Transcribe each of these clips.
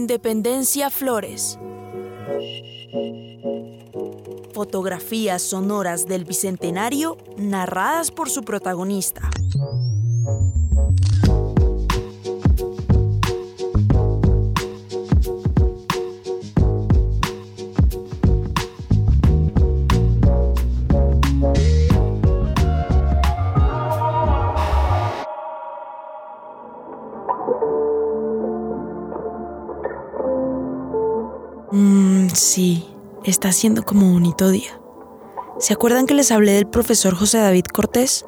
Independencia Flores. Fotografías sonoras del Bicentenario narradas por su protagonista. Mmm, sí, está siendo como bonito día. ¿Se acuerdan que les hablé del profesor José David Cortés?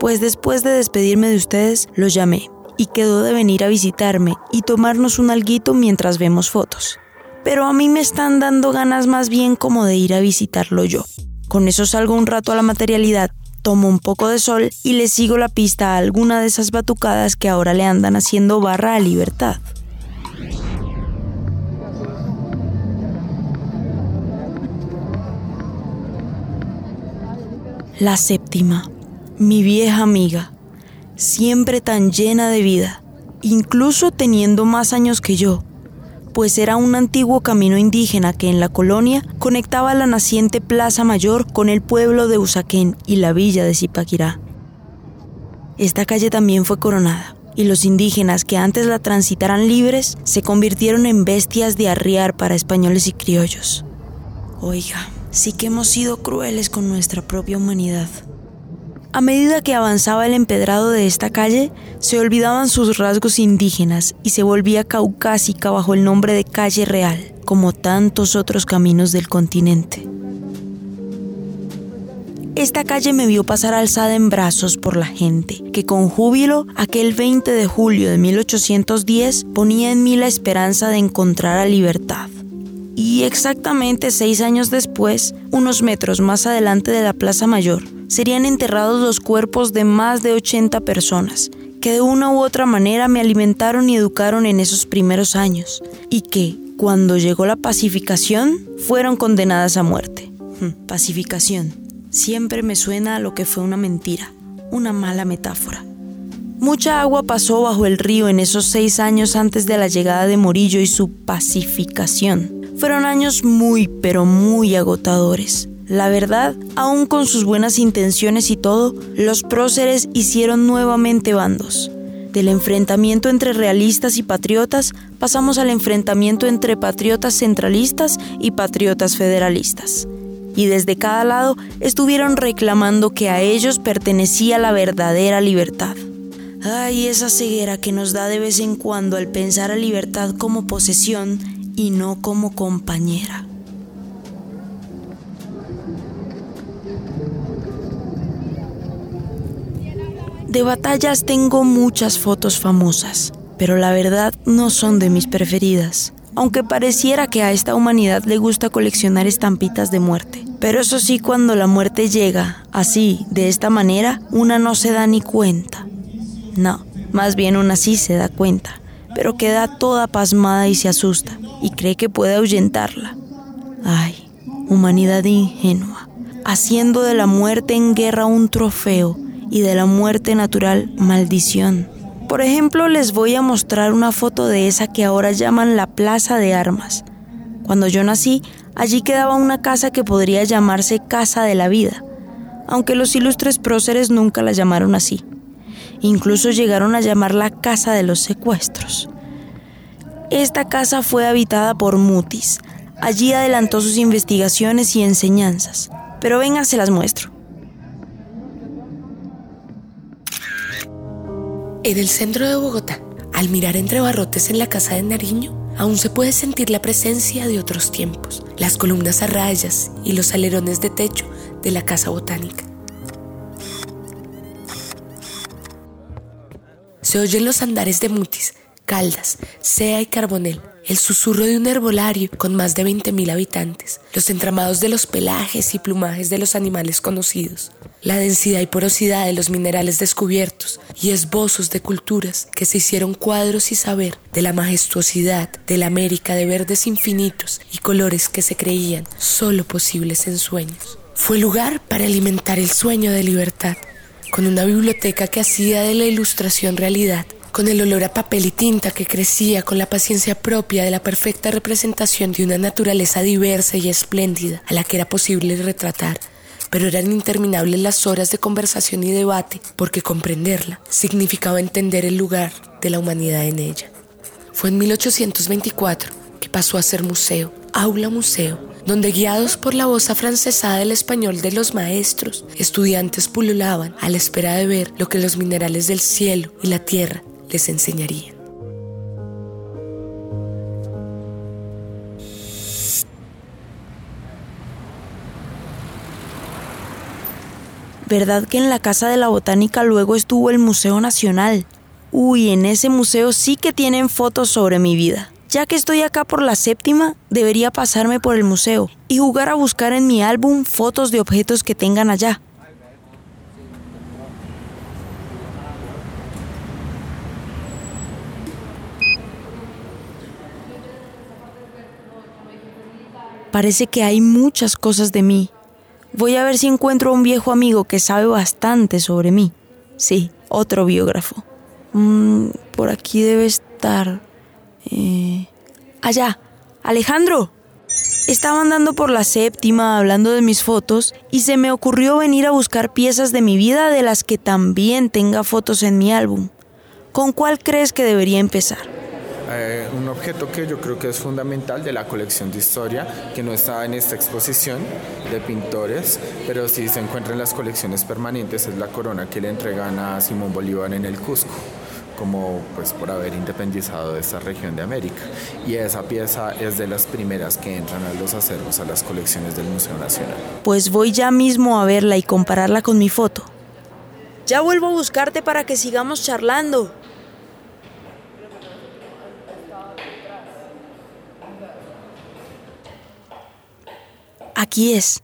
Pues después de despedirme de ustedes, lo llamé y quedó de venir a visitarme y tomarnos un alguito mientras vemos fotos. Pero a mí me están dando ganas más bien como de ir a visitarlo yo. Con eso salgo un rato a la materialidad, tomo un poco de sol y le sigo la pista a alguna de esas batucadas que ahora le andan haciendo barra a libertad. La séptima, mi vieja amiga, siempre tan llena de vida, incluso teniendo más años que yo, pues era un antiguo camino indígena que en la colonia conectaba la naciente Plaza Mayor con el pueblo de Usaquén y la villa de Zipaquirá. Esta calle también fue coronada, y los indígenas que antes la transitaran libres se convirtieron en bestias de arriar para españoles y criollos. Oiga, sí que hemos sido crueles con nuestra propia humanidad. A medida que avanzaba el empedrado de esta calle, se olvidaban sus rasgos indígenas y se volvía caucásica bajo el nombre de calle real, como tantos otros caminos del continente. Esta calle me vio pasar alzada en brazos por la gente, que con júbilo aquel 20 de julio de 1810 ponía en mí la esperanza de encontrar a libertad. Y exactamente seis años después, unos metros más adelante de la Plaza Mayor, serían enterrados los cuerpos de más de 80 personas, que de una u otra manera me alimentaron y educaron en esos primeros años, y que, cuando llegó la pacificación, fueron condenadas a muerte. Hmm, pacificación. Siempre me suena a lo que fue una mentira, una mala metáfora. Mucha agua pasó bajo el río en esos seis años antes de la llegada de Morillo y su pacificación. Fueron años muy, pero muy agotadores. La verdad, aún con sus buenas intenciones y todo, los próceres hicieron nuevamente bandos. Del enfrentamiento entre realistas y patriotas pasamos al enfrentamiento entre patriotas centralistas y patriotas federalistas. Y desde cada lado estuvieron reclamando que a ellos pertenecía la verdadera libertad. Ay, esa ceguera que nos da de vez en cuando al pensar a libertad como posesión y no como compañera. De batallas tengo muchas fotos famosas, pero la verdad no son de mis preferidas, aunque pareciera que a esta humanidad le gusta coleccionar estampitas de muerte. Pero eso sí, cuando la muerte llega, así, de esta manera, una no se da ni cuenta. No, más bien una sí se da cuenta, pero queda toda pasmada y se asusta y cree que puede ahuyentarla. Ay, humanidad ingenua, haciendo de la muerte en guerra un trofeo y de la muerte natural maldición. Por ejemplo, les voy a mostrar una foto de esa que ahora llaman la Plaza de Armas. Cuando yo nací, allí quedaba una casa que podría llamarse Casa de la Vida, aunque los ilustres próceres nunca la llamaron así. Incluso llegaron a llamarla Casa de los Secuestros. Esta casa fue habitada por Mutis. Allí adelantó sus investigaciones y enseñanzas. Pero venga, se las muestro. En el centro de Bogotá, al mirar entre barrotes en la casa de Nariño, aún se puede sentir la presencia de otros tiempos, las columnas a rayas y los alerones de techo de la casa botánica. Se oyen los andares de Mutis Caldas, Sea y Carbonel, el susurro de un herbolario con más de 20.000 habitantes, los entramados de los pelajes y plumajes de los animales conocidos, la densidad y porosidad de los minerales descubiertos y esbozos de culturas que se hicieron cuadros y saber de la majestuosidad de la América de verdes infinitos y colores que se creían solo posibles en sueños. Fue lugar para alimentar el sueño de libertad, con una biblioteca que hacía de la ilustración realidad con el olor a papel y tinta que crecía con la paciencia propia de la perfecta representación de una naturaleza diversa y espléndida a la que era posible retratar. Pero eran interminables las horas de conversación y debate, porque comprenderla significaba entender el lugar de la humanidad en ella. Fue en 1824 que pasó a ser museo, aula museo, donde guiados por la voz afrancesada del español de los maestros, estudiantes pululaban a la espera de ver lo que los minerales del cielo y la tierra les enseñaría. ¿Verdad que en la Casa de la Botánica luego estuvo el Museo Nacional? Uy, en ese museo sí que tienen fotos sobre mi vida. Ya que estoy acá por la séptima, debería pasarme por el museo y jugar a buscar en mi álbum fotos de objetos que tengan allá. Parece que hay muchas cosas de mí. Voy a ver si encuentro a un viejo amigo que sabe bastante sobre mí. Sí, otro biógrafo. Mm, por aquí debe estar. Eh, allá, Alejandro. Estaba andando por la séptima hablando de mis fotos y se me ocurrió venir a buscar piezas de mi vida de las que también tenga fotos en mi álbum. ¿Con cuál crees que debería empezar? Eh, un objeto que yo creo que es fundamental de la colección de historia, que no está en esta exposición de pintores, pero sí se encuentra en las colecciones permanentes, es la corona que le entregan a Simón Bolívar en el Cusco como pues por haber independizado de esta región de América. Y esa pieza es de las primeras que entran a los acervos, a las colecciones del Museo Nacional. Pues voy ya mismo a verla y compararla con mi foto. Ya vuelvo a buscarte para que sigamos charlando. Aquí es.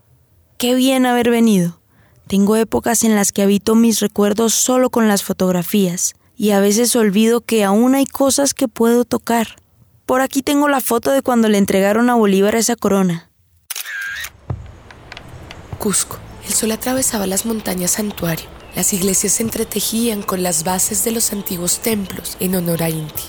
Qué bien haber venido. Tengo épocas en las que habito mis recuerdos solo con las fotografías y a veces olvido que aún hay cosas que puedo tocar. Por aquí tengo la foto de cuando le entregaron a Bolívar esa corona. Cusco. El sol atravesaba las montañas santuario. Las iglesias se entretejían con las bases de los antiguos templos en honor a Inti.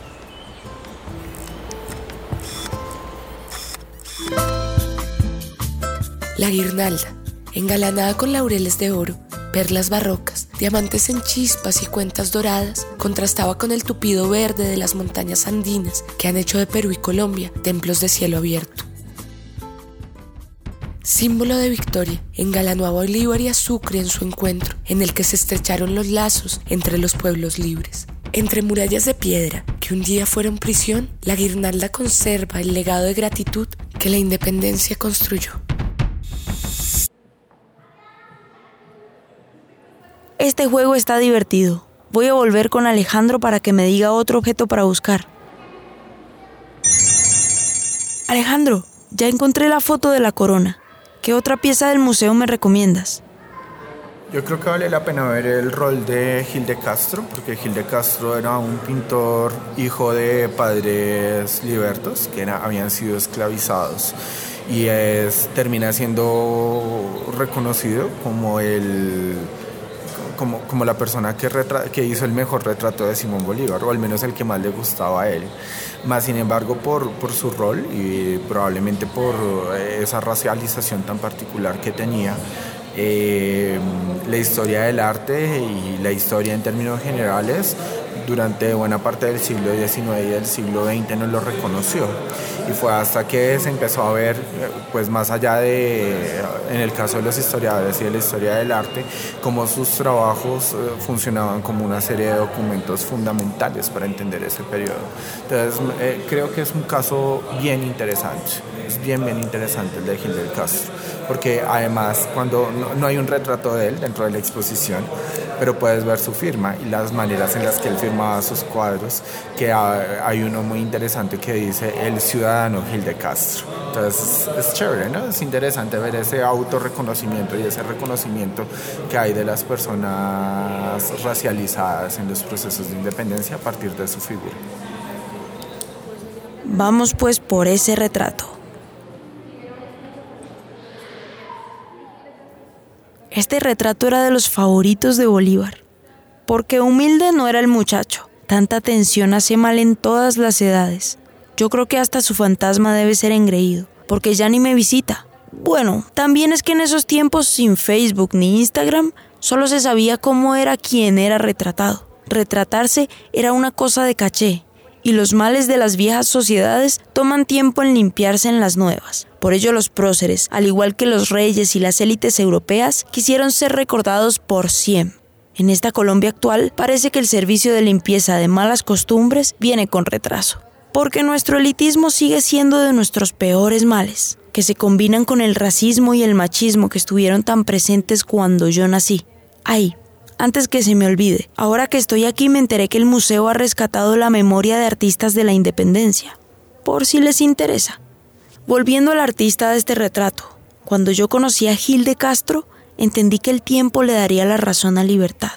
La guirnalda, engalanada con laureles de oro, perlas barrocas, diamantes en chispas y cuentas doradas, contrastaba con el tupido verde de las montañas andinas que han hecho de Perú y Colombia templos de cielo abierto. Símbolo de victoria, engalanó a Bolívar y a Sucre en su encuentro, en el que se estrecharon los lazos entre los pueblos libres. Entre murallas de piedra que un día fueron prisión, la guirnalda conserva el legado de gratitud que la independencia construyó. Este juego está divertido. Voy a volver con Alejandro para que me diga otro objeto para buscar. Alejandro, ya encontré la foto de la corona. ¿Qué otra pieza del museo me recomiendas? Yo creo que vale la pena ver el rol de Gil de Castro, porque Gil de Castro era un pintor hijo de padres libertos que habían sido esclavizados y es, termina siendo reconocido como el como, como la persona que, que hizo el mejor retrato de Simón Bolívar, o al menos el que más le gustaba a él. Más sin embargo, por, por su rol y probablemente por eh, esa racialización tan particular que tenía, eh, la historia del arte y la historia en términos generales durante buena parte del siglo XIX y del siglo XX no lo reconoció. Y fue hasta que se empezó a ver, pues más allá de, en el caso de los historiadores y de la historia del arte, cómo sus trabajos eh, funcionaban como una serie de documentos fundamentales para entender ese periodo. Entonces, eh, creo que es un caso bien interesante, es bien, bien interesante el de Gil del Castro porque además cuando no, hay un retrato de él dentro de la exposición, pero puedes ver su firma y las maneras en las que él firmaba sus cuadros, que hay uno muy interesante que dice el ciudadano Gil de Castro. Entonces es chévere, ¿no? Es interesante ver ese autorreconocimiento y ese reconocimiento que hay de las personas racializadas en los procesos de independencia a partir de su figura. Vamos pues por ese retrato. Este retrato era de los favoritos de Bolívar, porque humilde no era el muchacho. Tanta atención hace mal en todas las edades. Yo creo que hasta su fantasma debe ser engreído, porque ya ni me visita. Bueno, también es que en esos tiempos sin Facebook ni Instagram, solo se sabía cómo era quien era retratado. Retratarse era una cosa de caché, y los males de las viejas sociedades toman tiempo en limpiarse en las nuevas. Por ello los próceres, al igual que los reyes y las élites europeas, quisieron ser recordados por siempre. En esta Colombia actual parece que el servicio de limpieza de malas costumbres viene con retraso, porque nuestro elitismo sigue siendo de nuestros peores males, que se combinan con el racismo y el machismo que estuvieron tan presentes cuando yo nací. Ay, antes que se me olvide, ahora que estoy aquí me enteré que el museo ha rescatado la memoria de artistas de la independencia, por si les interesa. Volviendo al artista de este retrato, cuando yo conocí a Gil de Castro, entendí que el tiempo le daría la razón a Libertad.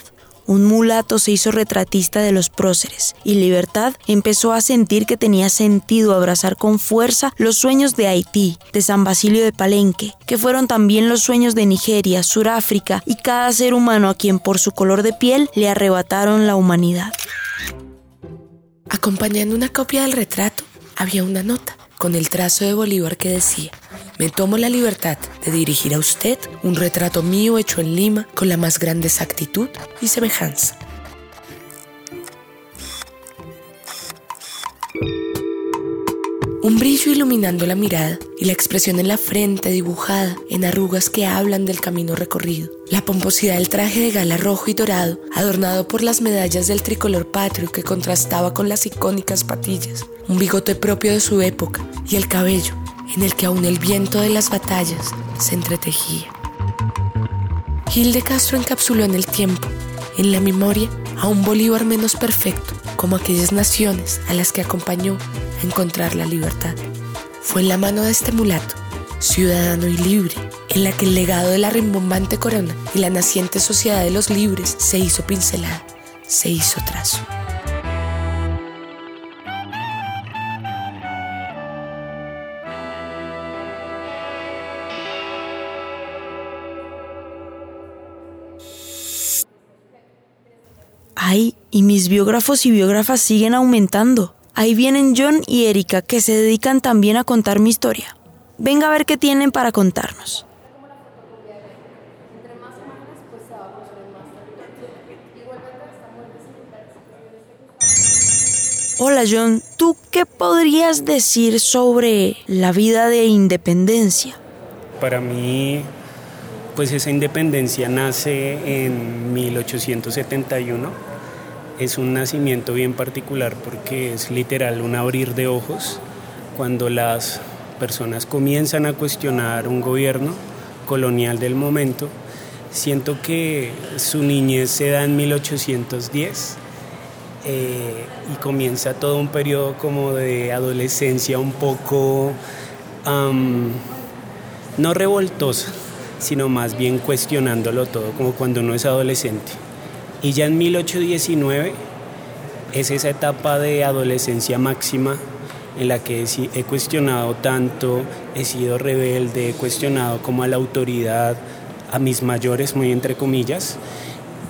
Un mulato se hizo retratista de los próceres y Libertad empezó a sentir que tenía sentido abrazar con fuerza los sueños de Haití, de San Basilio de Palenque, que fueron también los sueños de Nigeria, Suráfrica y cada ser humano a quien por su color de piel le arrebataron la humanidad. Acompañando una copia del retrato había una nota con el trazo de Bolívar que decía, me tomo la libertad de dirigir a usted un retrato mío hecho en Lima con la más grande exactitud y semejanza. Un brillo iluminando la mirada y la expresión en la frente dibujada en arrugas que hablan del camino recorrido. La pomposidad del traje de gala rojo y dorado, adornado por las medallas del tricolor patrio que contrastaba con las icónicas patillas. Un bigote propio de su época y el cabello en el que aún el viento de las batallas se entretejía. Gil de Castro encapsuló en el tiempo, en la memoria, a un Bolívar menos perfecto, como aquellas naciones a las que acompañó encontrar la libertad. Fue en la mano de este mulato, ciudadano y libre, en la que el legado de la rimbombante corona y la naciente sociedad de los libres se hizo pincelada, se hizo trazo. Ay, y mis biógrafos y biógrafas siguen aumentando. Ahí vienen John y Erika que se dedican también a contar mi historia. Venga a ver qué tienen para contarnos. Hola John, ¿tú qué podrías decir sobre la vida de independencia? Para mí, pues esa independencia nace en 1871 es un nacimiento bien particular porque es literal un abrir de ojos cuando las personas comienzan a cuestionar un gobierno colonial del momento. Siento que su niñez se da en 1810 eh, y comienza todo un periodo como de adolescencia un poco no revoltosa, sino más bien cuestionándolo todo, como cuando uno es adolescente. Y ya en 1819 es esa etapa de adolescencia máxima en la que he cuestionado tanto, he sido rebelde, he cuestionado como a la autoridad, a mis mayores, muy entre comillas,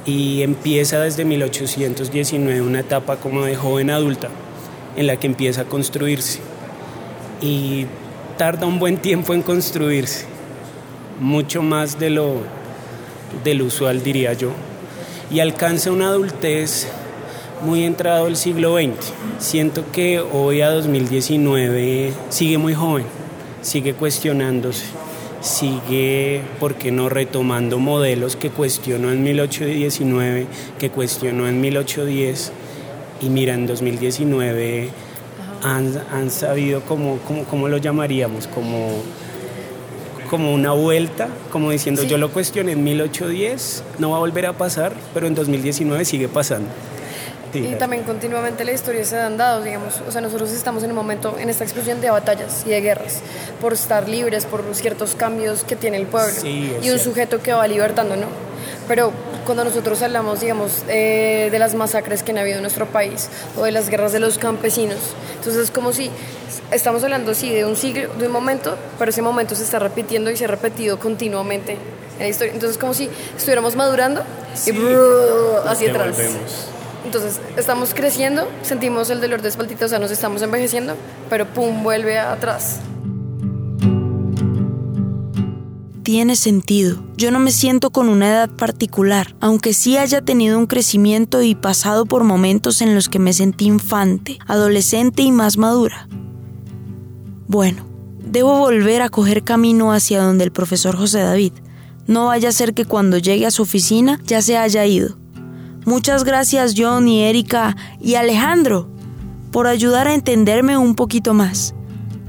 y empieza desde 1819 una etapa como de joven adulta en la que empieza a construirse. Y tarda un buen tiempo en construirse, mucho más de lo del usual diría yo, y alcanza una adultez muy entrado el siglo XX. Siento que hoy a 2019 sigue muy joven, sigue cuestionándose, sigue, ¿por qué no retomando modelos que cuestionó en 1819, que cuestionó en 1810 y mira, en 2019 han, han sabido, cómo, cómo, cómo lo llamaríamos, como como una vuelta, como diciendo yo lo cuestioné en 1810, no va a volver a pasar, pero en 2019 sigue pasando. Y también continuamente la historia se han dado, digamos, o sea, nosotros estamos en un momento, en esta explosión de batallas y de guerras, por estar libres, por ciertos cambios que tiene el pueblo y un sujeto que va libertando, ¿no? Pero cuando nosotros hablamos, digamos, eh, de las masacres que han habido en nuestro país o de las guerras de los campesinos, entonces es como si estamos hablando, sí, de un siglo, de un momento, pero ese momento se está repitiendo y se ha repetido continuamente en la historia. Entonces es como si estuviéramos madurando y hacia atrás. Entonces, estamos creciendo, sentimos el dolor de espaltita, o sea, nos estamos envejeciendo, pero pum, vuelve atrás. Tiene sentido. Yo no me siento con una edad particular, aunque sí haya tenido un crecimiento y pasado por momentos en los que me sentí infante, adolescente y más madura. Bueno, debo volver a coger camino hacia donde el profesor José David. No vaya a ser que cuando llegue a su oficina ya se haya ido. Muchas gracias John y Erika y Alejandro por ayudar a entenderme un poquito más.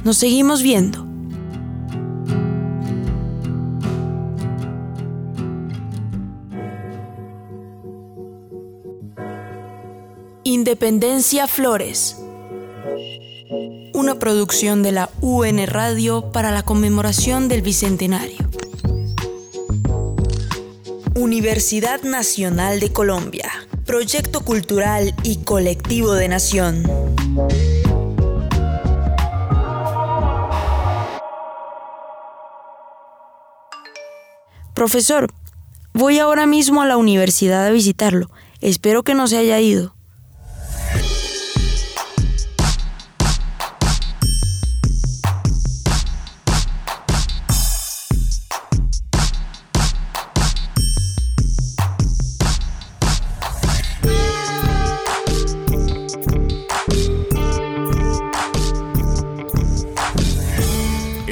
Nos seguimos viendo. Independencia Flores. Una producción de la UN Radio para la conmemoración del Bicentenario. Universidad Nacional de Colombia, proyecto cultural y colectivo de nación. Profesor, voy ahora mismo a la universidad a visitarlo. Espero que no se haya ido.